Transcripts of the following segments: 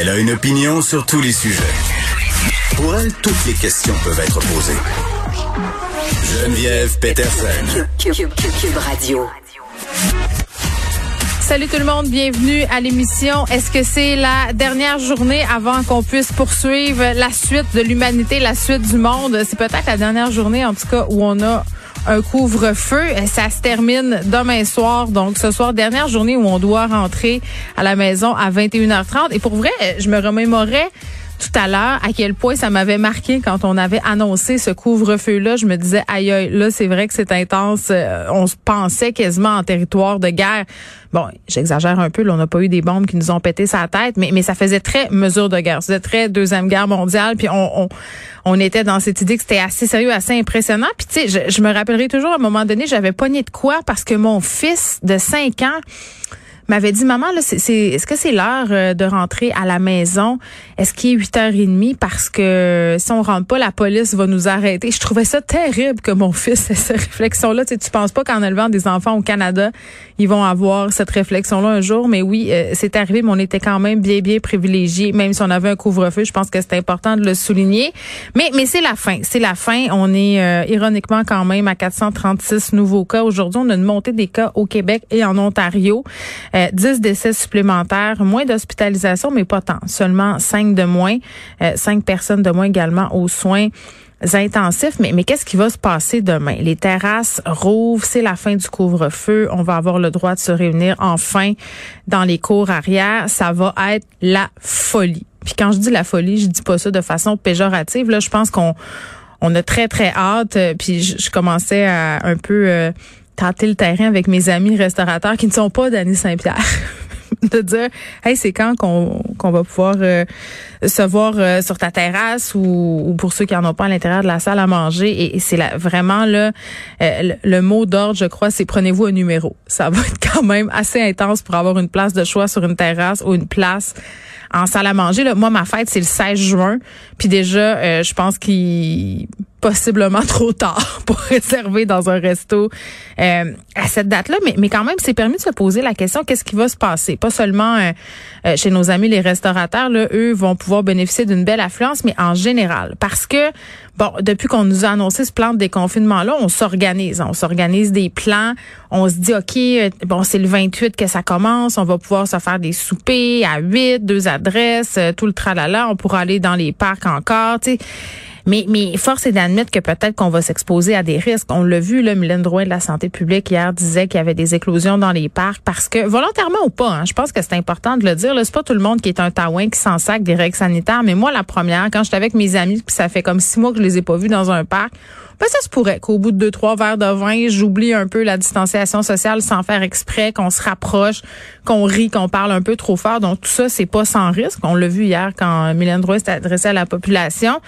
Elle a une opinion sur tous les sujets. Pour elle, toutes les questions peuvent être posées. Geneviève Peterson. Cube, Cube, Cube, Cube Radio. Salut tout le monde, bienvenue à l'émission. Est-ce que c'est la dernière journée avant qu'on puisse poursuivre la suite de l'humanité, la suite du monde? C'est peut-être la dernière journée, en tout cas, où on a un couvre-feu. Ça se termine demain soir. Donc, ce soir, dernière journée où on doit rentrer à la maison à 21h30. Et pour vrai, je me remémorais tout à l'heure à quel point ça m'avait marqué quand on avait annoncé ce couvre-feu-là. Je me disais, aïe, aïe, là, c'est vrai que c'est intense. Euh, on se pensait quasiment en territoire de guerre. Bon, j'exagère un peu, là, on n'a pas eu des bombes qui nous ont pété sa tête, mais, mais ça faisait très mesure de guerre. C'était très Deuxième Guerre mondiale, puis on, on, était dans cette idée que c'était assez sérieux, assez impressionnant. Puis tu sais, je, me rappellerai toujours à un moment donné, j'avais pogné de quoi parce que mon fils de 5 ans m'avait dit maman là c'est est-ce que c'est l'heure euh, de rentrer à la maison? Est-ce qu'il est 8h30 parce que si on rentre pas la police va nous arrêter. Je trouvais ça terrible que mon fils ait cette réflexion là tu sais, tu penses pas qu'en élevant des enfants au Canada ils vont avoir cette réflexion là un jour? Mais oui euh, c'est arrivé mais on était quand même bien bien privilégiés. Même si on avait un couvre-feu je pense que c'est important de le souligner. Mais mais c'est la fin. C'est la fin. On est euh, ironiquement quand même à 436 nouveaux cas. Aujourd'hui on a une montée des cas au Québec et en Ontario. 10 euh, décès supplémentaires, moins d'hospitalisation, mais pas tant. Seulement 5 de moins, euh, 5 personnes de moins également aux soins intensifs. Mais, mais qu'est-ce qui va se passer demain? Les terrasses rouvrent, c'est la fin du couvre-feu. On va avoir le droit de se réunir enfin dans les cours arrière. Ça va être la folie. Puis quand je dis la folie, je dis pas ça de façon péjorative. Là, je pense qu'on on a très très hâte. Puis je, commençais à un peu euh, tenter le terrain avec mes amis restaurateurs qui ne sont pas d'Annie Saint-Pierre. de dire hey c'est quand qu'on qu'on va pouvoir euh, se voir euh, sur ta terrasse ou, ou, pour ceux qui en ont pas à l'intérieur de la salle à manger. Et, c'est vraiment là euh, le, mot d'ordre je crois c'est prenez-vous un numéro. Ça va être quand même assez intense pour avoir une place de choix sur une terrasse ou une place en salle à manger. Là moi ma fête c'est le 16 juin. Puis déjà je pense qu'il possiblement trop tard pour réserver dans un resto euh, à cette date-là, mais, mais quand même, c'est permis de se poser la question qu'est-ce qui va se passer? Pas seulement euh, euh, chez nos amis les restaurateurs, là, eux vont pouvoir bénéficier d'une belle affluence, mais en général, parce que bon, depuis qu'on nous a annoncé ce plan de déconfinement-là, on s'organise, on s'organise des plans, on se dit ok, bon, c'est le 28 que ça commence, on va pouvoir se faire des soupers à 8, deux adresses, tout le tralala, on pourra aller dans les parcs encore, tu sais. Mais, force est d'admettre que peut-être qu'on va s'exposer à des risques. On l'a vu, là, Mylène Drouin de la santé publique hier disait qu'il y avait des éclosions dans les parcs parce que, volontairement ou pas, hein, je pense que c'est important de le dire. C'est pas tout le monde qui est un taouin qui s'en sac des règles sanitaires. Mais moi, la première, quand j'étais avec mes amis, puis ça fait comme six mois que je les ai pas vus dans un parc, ben, ça se pourrait qu'au bout de deux, trois verres de vin, j'oublie un peu la distanciation sociale sans faire exprès, qu'on se rapproche, qu'on rit, qu'on parle un peu trop fort. Donc, tout ça, c'est pas sans risque. On l'a vu hier quand Mylène Drouin s'est adressée à la population.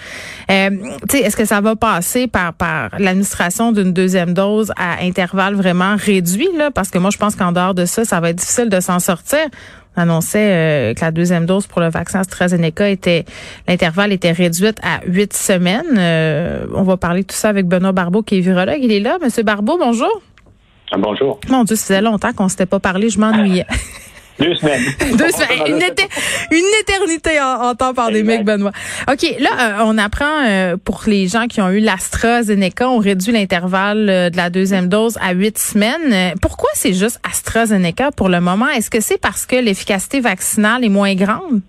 Euh, est-ce que ça va passer par, par l'administration d'une deuxième dose à intervalle vraiment réduit, là? Parce que moi, je pense qu'en dehors de ça, ça va être difficile de s'en sortir annonçait euh, que la deuxième dose pour le vaccin AstraZeneca était l'intervalle était réduite à huit semaines. Euh, on va parler de tout ça avec Benoît Barbeau qui est virologue. Il est là, Monsieur Barbeau, bonjour. Ah, bonjour. Mon Dieu, ça faisait longtemps qu'on s'était pas parlé, je m'ennuyais. Deux semaines. Deux semaines. Une, une, éternité en, temps pandémique, Benoît. OK, là, euh, on apprend euh, pour les gens qui ont eu l'AstraZeneca, on réduit l'intervalle euh, de la deuxième dose à huit semaines. Pourquoi c'est juste AstraZeneca pour le moment? Est-ce que c'est parce que l'efficacité vaccinale est moins grande?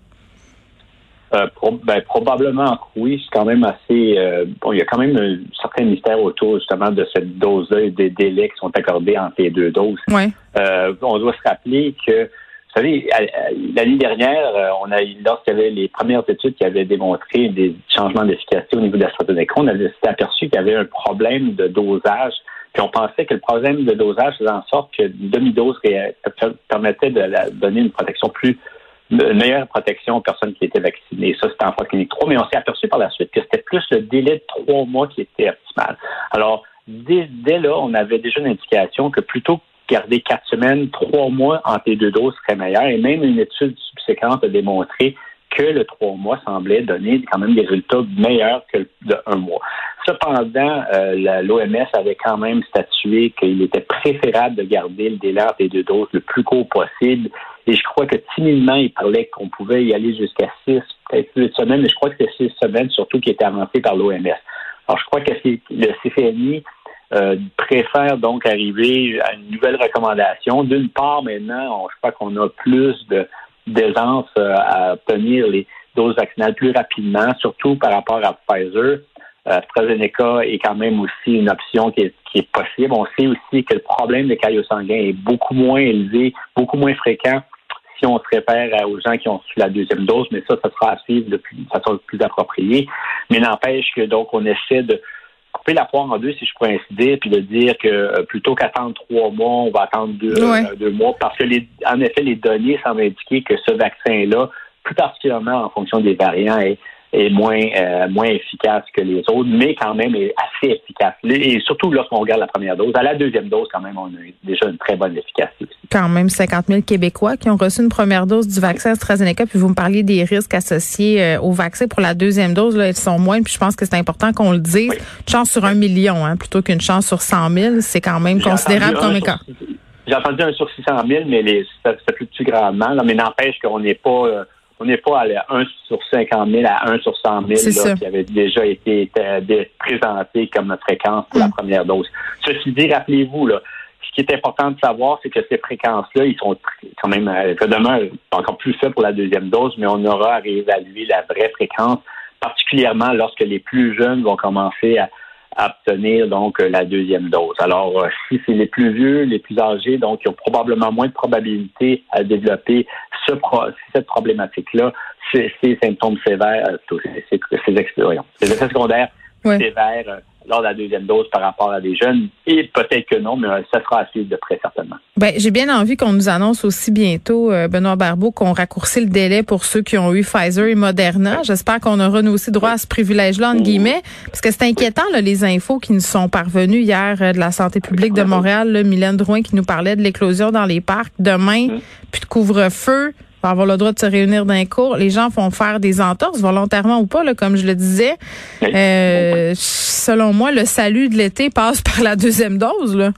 ben, probablement oui, c'est quand même assez. bon, il y a quand même un certain mystère autour justement de cette dose-là et des délais qui sont accordés entre les deux doses. Ouais. on doit se rappeler que vous savez, l'année dernière, euh, on a lorsqu'il y avait les premières études qui avaient démontré des changements d'efficacité au niveau de la stratégie, on avait aperçu qu'il y avait un problème de dosage Puis on pensait que le problème de dosage faisait en sorte que une demi-dose permettait de donner une protection plus une meilleure protection aux personnes qui étaient vaccinées. Ça, c'était en phase clinique 3, mais on s'est aperçu par la suite que c'était plus le délai de trois mois qui était optimal. Alors, dès, dès là, on avait déjà une indication que plutôt garder quatre semaines, trois mois entre les deux doses serait meilleur. Et même une étude subséquente a démontré que le trois mois semblait donner quand même des résultats meilleurs que de un mois. Cependant, euh, l'OMS avait quand même statué qu'il était préférable de garder le délai les deux doses le plus court possible. Et je crois que timidement, il parlait qu'on pouvait y aller jusqu'à six, peut-être huit semaines, mais je crois que c'est six semaines surtout qui était avancé par l'OMS. Alors, je crois que le CFNI euh, préfère donc arriver à une nouvelle recommandation. D'une part, maintenant, je crois qu'on a plus de d'aisance euh, à obtenir les doses vaccinales plus rapidement, surtout par rapport à Pfizer. Euh, AstraZeneca est quand même aussi une option qui est, possible. On sait aussi que le problème de caillots sanguins est beaucoup moins élevé, beaucoup moins fréquent si on se réfère aux gens qui ont reçu la deuxième dose, mais ça, ça sera à suivre de façon plus appropriée. Mais n'empêche que donc on essaie de couper la poire en deux, si je pourrais ainsi dire, puis de dire que euh, plutôt qu'attendre trois mois, on va attendre euh, deux, mois, parce que les, en effet, les données semblent indiquer que ce vaccin-là, plus particulièrement en fonction des variants, est est moins euh, moins efficace que les autres, mais quand même est assez efficace. Et surtout lorsqu'on regarde la première dose. À la deuxième dose, quand même, on a déjà une très bonne efficacité. Quand même 50 000 Québécois qui ont reçu une première dose du vaccin AstraZeneca, puis vous me parliez des risques associés euh, au vaccin pour la deuxième dose. Là, ils sont moindres, puis je pense que c'est important qu'on le dise. Une chance sur un million, hein, plutôt qu'une chance sur 100 000, c'est quand même considérable comme écart. J'ai entendu un sur 600 000, mais les, ça, ça fluctue grandement. mais n'empêche qu'on n'est pas... Euh, on n'est pas à 1 sur 50 000 à 1 sur 100 000 qui avait déjà été euh, présenté comme fréquence pour la mm. première dose. Ceci dit, rappelez-vous, là, ce qui est important de savoir, c'est que ces fréquences-là, ils sont quand même, euh, demain, encore plus faibles pour la deuxième dose, mais on aura à réévaluer la vraie fréquence, particulièrement lorsque les plus jeunes vont commencer à, obtenir donc la deuxième dose. Alors, euh, si c'est les plus vieux, les plus âgés, donc ils ont probablement moins de probabilité à développer ce cette problématique-là, ces, symptômes sévères, euh, ces, ces, ces effets secondaires sévères euh, lors de la deuxième dose par rapport à des jeunes. Et peut-être que non, mais euh, ça sera à suivre de près certainement. Ben, j'ai bien envie qu'on nous annonce aussi bientôt, Benoît Barbeau, qu'on raccourcit le délai pour ceux qui ont eu Pfizer et Moderna. J'espère qu'on aura nous aussi droit à ce privilège-là, entre guillemets, parce que c'est inquiétant, là, les infos qui nous sont parvenues hier de la santé publique de Montréal, là, Mylène Drouin qui nous parlait de l'éclosion dans les parcs. Demain, puis de couvre-feu avoir le droit de se réunir d'un cours. Les gens font faire des entorses, volontairement ou pas, là, comme je le disais. Euh, selon moi, le salut de l'été passe par la deuxième dose. Là.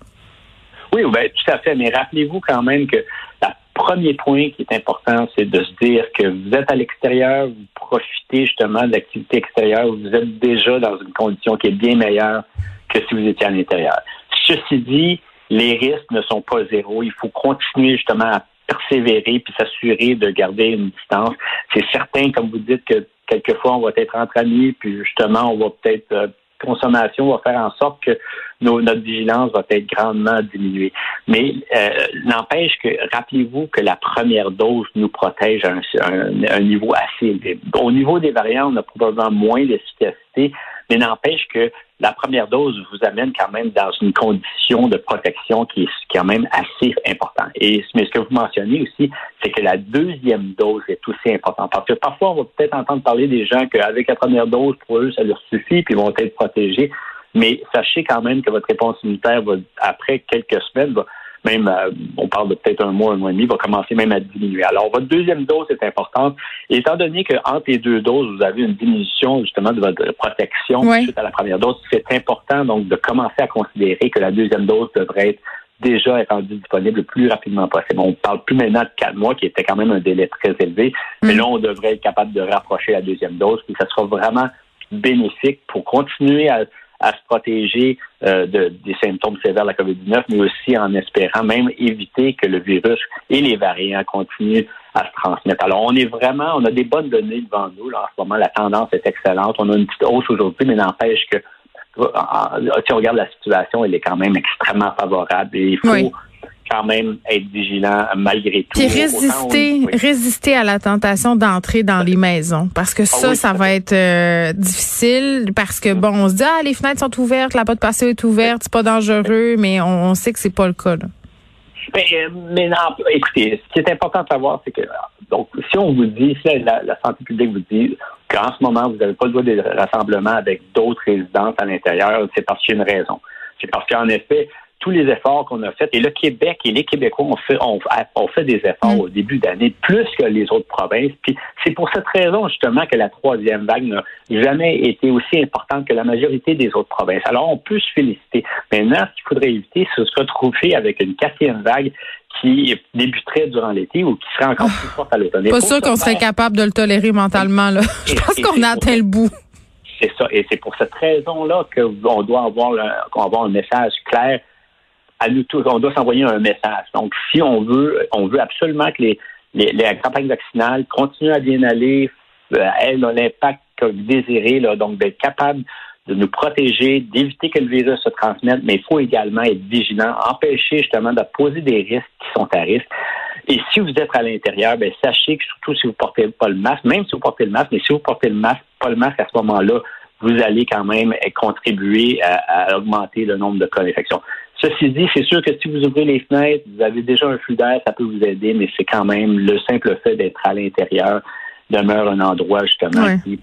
Oui, ben, tout à fait. Mais rappelez-vous quand même que le premier point qui est important, c'est de se dire que vous êtes à l'extérieur, vous profitez justement de l'activité extérieure, vous êtes déjà dans une condition qui est bien meilleure que si vous étiez à l'intérieur. Ceci dit, les risques ne sont pas zéro. Il faut continuer justement à persévérer puis s'assurer de garder une distance. C'est certain, comme vous dites, que quelquefois on va être entre amis, puis justement, on va peut-être euh, consommation va faire en sorte que notre vigilance va être grandement diminuée. Mais euh, n'empêche que, rappelez-vous que la première dose nous protège à un, niveau assez élevé. Au niveau des variants, on a probablement moins d'efficacité, mais n'empêche que la première dose vous amène quand même dans une condition de protection qui est quand même assez importante. Et mais ce que vous mentionnez aussi, c'est que la deuxième dose est aussi importante. Parce que parfois, on va peut-être entendre parler des gens qu'avec la première dose, pour eux, ça leur suffit, puis ils vont être protégés. Mais sachez quand même que votre réponse immunitaire va, après quelques semaines, va même, euh, on parle de peut-être un mois, un mois et demi, va commencer même à diminuer. Alors, votre deuxième dose est importante. Et étant donné qu'entre les deux doses, vous avez une diminution justement de votre protection suite à la première dose, c'est important donc de commencer à considérer que la deuxième dose devrait être déjà être rendue disponible le plus rapidement possible. On parle plus maintenant de quatre mois, qui était quand même un délai très élevé, mais mm. là, on devrait être capable de rapprocher la deuxième dose, puis ça sera vraiment bénéfique pour continuer à à se protéger euh, de, des symptômes sévères de la COVID-19, mais aussi en espérant même éviter que le virus et les variants continuent à se transmettre. Alors, on est vraiment, on a des bonnes données devant nous. Là, en ce moment, la tendance est excellente. On a une petite hausse aujourd'hui, mais n'empêche que si on regarde la situation, elle est quand même extrêmement favorable et il faut quand même être vigilant malgré tout. Puis résister, résister à la tentation d'entrer dans les maisons. Parce que ça, ah ça va être euh, difficile parce que bon, on se dit ah les fenêtres sont ouvertes, la porte de passé est ouverte, c'est pas dangereux, mais on, sait que c'est pas le cas. Mais, mais non, écoutez, ce qui est important de savoir, c'est que donc si on vous dit, si la, la santé publique vous dit qu'en ce moment vous n'avez pas le droit de rassemblement avec d'autres résidences à l'intérieur, c'est parce qu'il y a une raison. C'est parce qu'en effet, tous les efforts qu'on a faits. Et le Québec et les Québécois ont fait, ont, fait des efforts mm. au début d'année, plus que les autres provinces. Puis c'est pour cette raison, justement, que la troisième vague n'a jamais été aussi importante que la majorité des autres provinces. Alors, on peut se féliciter. Maintenant, ce qu'il faudrait éviter, c'est de se retrouver avec une quatrième vague qui débuterait durant l'été ou qui serait encore plus forte à l'automne. Pas sûr qu'on serait capable de le tolérer mentalement. Là. Je pense qu'on a atteint le bout. C'est ça. Et c'est pour cette raison-là qu'on doit avoir, qu'on avoir un message clair à nous tous. On doit s'envoyer un message. Donc, si on veut, on veut absolument que les, les, campagnes vaccinales continuent à bien aller, euh, elles ont l'impact désiré, là, donc d'être capable de nous protéger, d'éviter que le virus se transmette, mais il faut également être vigilant, empêcher justement de poser des risques qui sont à risque. Et si vous êtes à l'intérieur, ben sachez que surtout si vous portez pas le masque, même si vous portez le masque, mais si vous portez le masque, pas le masque à ce moment-là, vous allez quand même contribuer à, augmenter le nombre de cas d'infection. Ceci dit, c'est sûr que si vous ouvrez les fenêtres, vous avez déjà un flux d'air, ça peut vous aider, mais c'est quand même le simple fait d'être à l'intérieur demeure un endroit justement qui,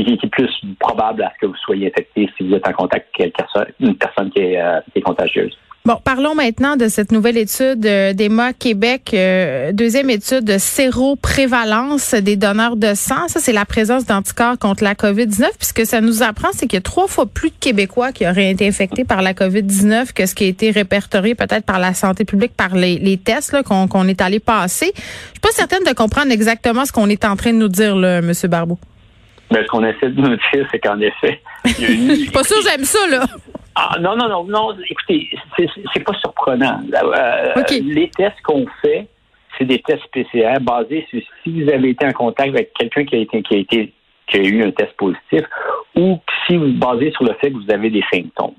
est plus probable à ce que vous soyez infecté si vous êtes en contact avec une personne qui est euh, contagieuse. Bon, parlons maintenant de cette nouvelle étude euh, d'EMA Québec, euh, deuxième étude de séroprévalence des donneurs de sang. Ça, c'est la présence d'anticorps contre la COVID-19. Puis ce que ça nous apprend, c'est qu'il y a trois fois plus de Québécois qui auraient été infectés par la COVID-19 que ce qui a été répertorié peut-être par la santé publique, par les, tests qu'on est allé passer. Je suis pas certaine de comprendre exactement ce qu'on est en train de nous dire, M. Barbeau. Ce qu'on essaie de nous dire, c'est qu'en effet, il y a pas sûr j'aime ça, là. Ah, non, non, non, non. Écoutez, c'est pas surprenant. Euh, les tests qu'on fait, c'est des tests PCR basés sur si vous avez été en contact avec quelqu'un qui a été qui a été qui a eu un test positif ou si vous basez sur le fait que vous avez des symptômes.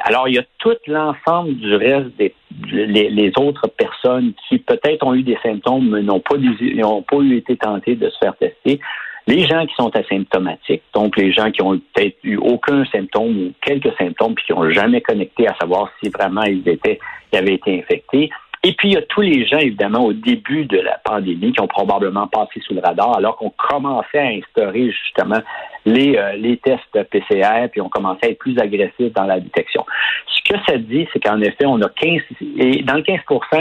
Alors, il y a tout l'ensemble du reste des les, autres personnes qui peut-être ont eu des symptômes mais n'ont pas, n'ont pas eu été tentées de se faire tester. Les gens qui sont asymptomatiques, donc les gens qui ont peut-être eu aucun symptôme ou quelques symptômes puis qui n'ont jamais connecté à savoir si vraiment ils étaient, ils avaient été infectés. Et puis, il y a tous les gens, évidemment, au début de la pandémie qui ont probablement passé sous le radar alors qu'on commençait à instaurer justement les, euh, les tests PCR, puis on commençait à être plus agressif dans la détection. Ce que ça dit, c'est qu'en effet, on a 15, et dans le 15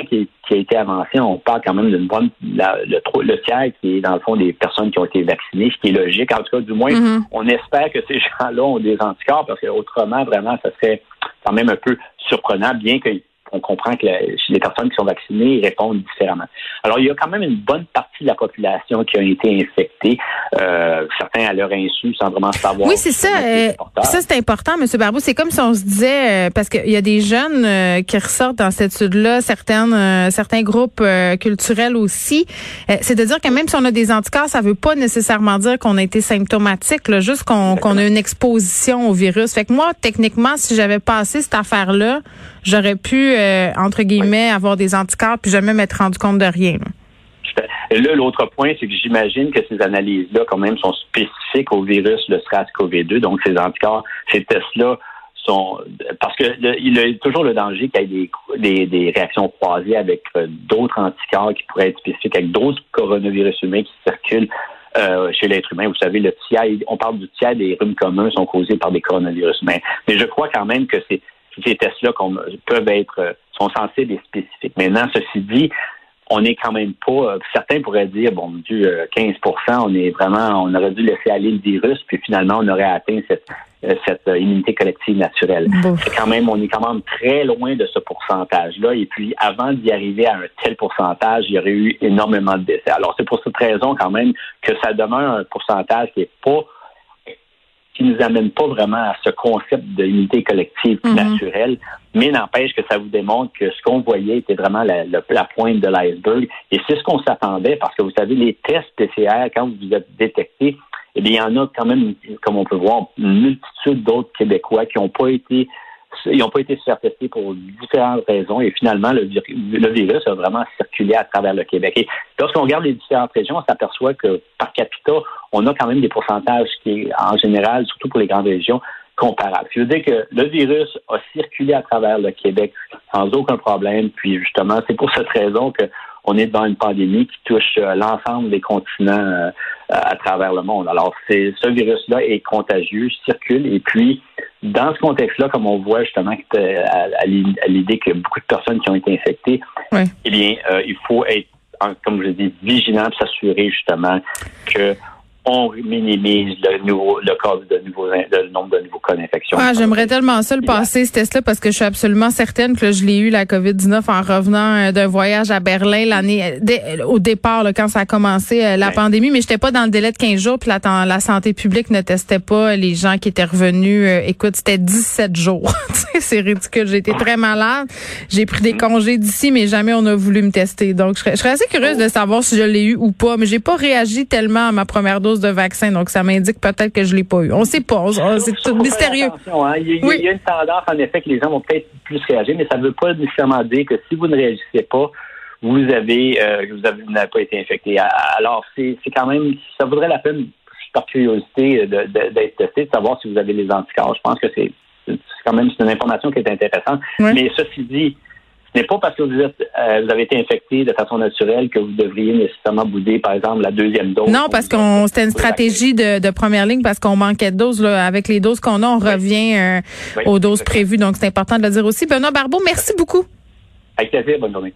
qui, qui, a été avancé, on parle quand même d'une bonne, le, le, tiers qui est dans le fond des personnes qui ont été vaccinées, ce qui est logique. En tout cas, du moins, mm-hmm. on espère que ces gens-là ont des anticorps parce que autrement, vraiment, ça serait quand même un peu surprenant, bien que on comprend que les personnes qui sont vaccinées répondent différemment. Alors, il y a quand même une bonne partie de la population qui a été infectée, euh, certains à leur insu, sans vraiment savoir. Oui, c'est ça. Euh, ça, c'est important, M. Barbeau. C'est comme si on se disait, euh, parce qu'il y a des jeunes qui ressortent dans cette étude-là, certaines, certains groupes culturels aussi. c'est de dire que même si on a des anticorps, ça veut pas nécessairement dire qu'on a été symptomatique, là, juste qu'on qu'on a une exposition au virus. Fait que moi, techniquement, si j'avais passé cette affaire-là, j'aurais pu, euh, entre guillemets, avoir des anticorps puis jamais m'être rendu compte de rien. Là, l'autre point, c'est que j'imagine que ces analyses-là, quand même, sont spécifiques au virus, le SRAS-CoV-2. Donc, ces anticorps, ces tests-là sont... Parce que il y a toujours le danger qu'il y ait des, des, réactions croisées avec euh, d'autres anticorps qui pourraient être spécifiques, avec d'autres coronavirus humains qui circulent euh, chez l'être humain. Vous savez, le tiers, on parle du tiers des rhumes communs sont causés par des coronavirus humains. Mais je crois quand même que c'est ces tests-là peuvent être euh, sont censés être spécifiques. Maintenant, ceci dit, on n'est quand même pas. Euh, certains pourraient dire, bon Dieu, 15% euh, on est vraiment, on aurait dû laisser aller le virus, puis finalement, on aurait atteint cette, cette immunité collective naturelle. C'est quand même, on est quand même très loin de ce pourcentage-là. Et puis, avant d'y arriver à un tel pourcentage, il y aurait eu énormément de décès. Alors, c'est pour cette raison quand même que ça demeure un pourcentage qui n'est pas qui nous amène pas vraiment à ce concept d'unité collective mhm. naturelle, mais n'empêche que ça vous démontre que ce qu'on voyait était vraiment la, pointe de l'iceberg. Et c'est ce qu'on s'attendait parce que vous savez, les tests PCR, quand vous êtes détectés, eh bien, il y en a quand même, comme on peut voir, une multitude d'autres Québécois qui n'ont pas été ils n'ont pas été tester pour différentes raisons et finalement, le, virus a vraiment circulé à travers le Québec. Et lorsqu'on regarde les différentes régions, on s'aperçoit que par capita, on a quand même des pourcentages qui, en général, surtout pour les grandes régions, comparables. Qui veut dire que le virus a circulé à travers le Québec sans aucun problème. Puis justement, c'est pour cette raison que on est devant une pandémie qui touche euh, l'ensemble des continents euh, à travers le monde. Alors, c'est ce virus-là est contagieux, circule, et puis dans ce contexte-là, comme on voit justement à, l'idée qu'il y a beaucoup de personnes qui ont été infectées, eh bien, euh, il faut être, comme je dis, vigilant, s'assurer justement que on minimise le, nouveau, le cas de nouveaux, le nombre de nouveaux cas d'infection. Ah, j'aimerais tellement ça le passer, ce test-là, parce que je suis absolument certaine que je l'ai eu, la COVID-19, en revenant euh, d'un voyage à Berlin l'année, euh, au départ, quand ça a commencé, euh, la pandémie, mais j'étais pas dans le délai de 15 jours, puis la, la santé publique ne testait pas les gens qui étaient revenus. écoute, c'était 17 jours. c'est ridicule. J'ai été très malade. J'ai pris des congés d'ici, mais jamais on a voulu me tester. Donc, je serais, assez curieuse de savoir si je l'ai eu ou pas, mais j'ai pas réagi tellement à ma première dose de vaccin, donc ça m'indique peut-être que je l'ai pas eu. On sait pas, c'est tout mystérieux. Hein. Il, y a, une tendance, en effet, que les gens vont peut-être plus réagir, mais ça ne veut pas nécessairement dire que si vous ne réagissez pas, vous avez, euh, vous n'avez pas été infecté. Alors, c'est quand même, ça vaudrait la peine, par curiosité, d'être testé, de savoir si vous avez les anticorps. Je pense que c'est quand même une information qui est intéressante. Mais ceci dit, n'est pas parce que vous, êtes, euh, vous avez été infecté de façon naturelle que vous devriez nécessairement bouder, par exemple, la deuxième dose. Non, parce qu'on c'était une stratégie de, première ligne parce qu'on manquait de doses. Là. Avec les doses qu'on a, on revient euh, aux doses prévues. Donc, c'est important de le dire aussi. Benoît Barbeau, merci beaucoup. Avec plaisir. Bonne journée.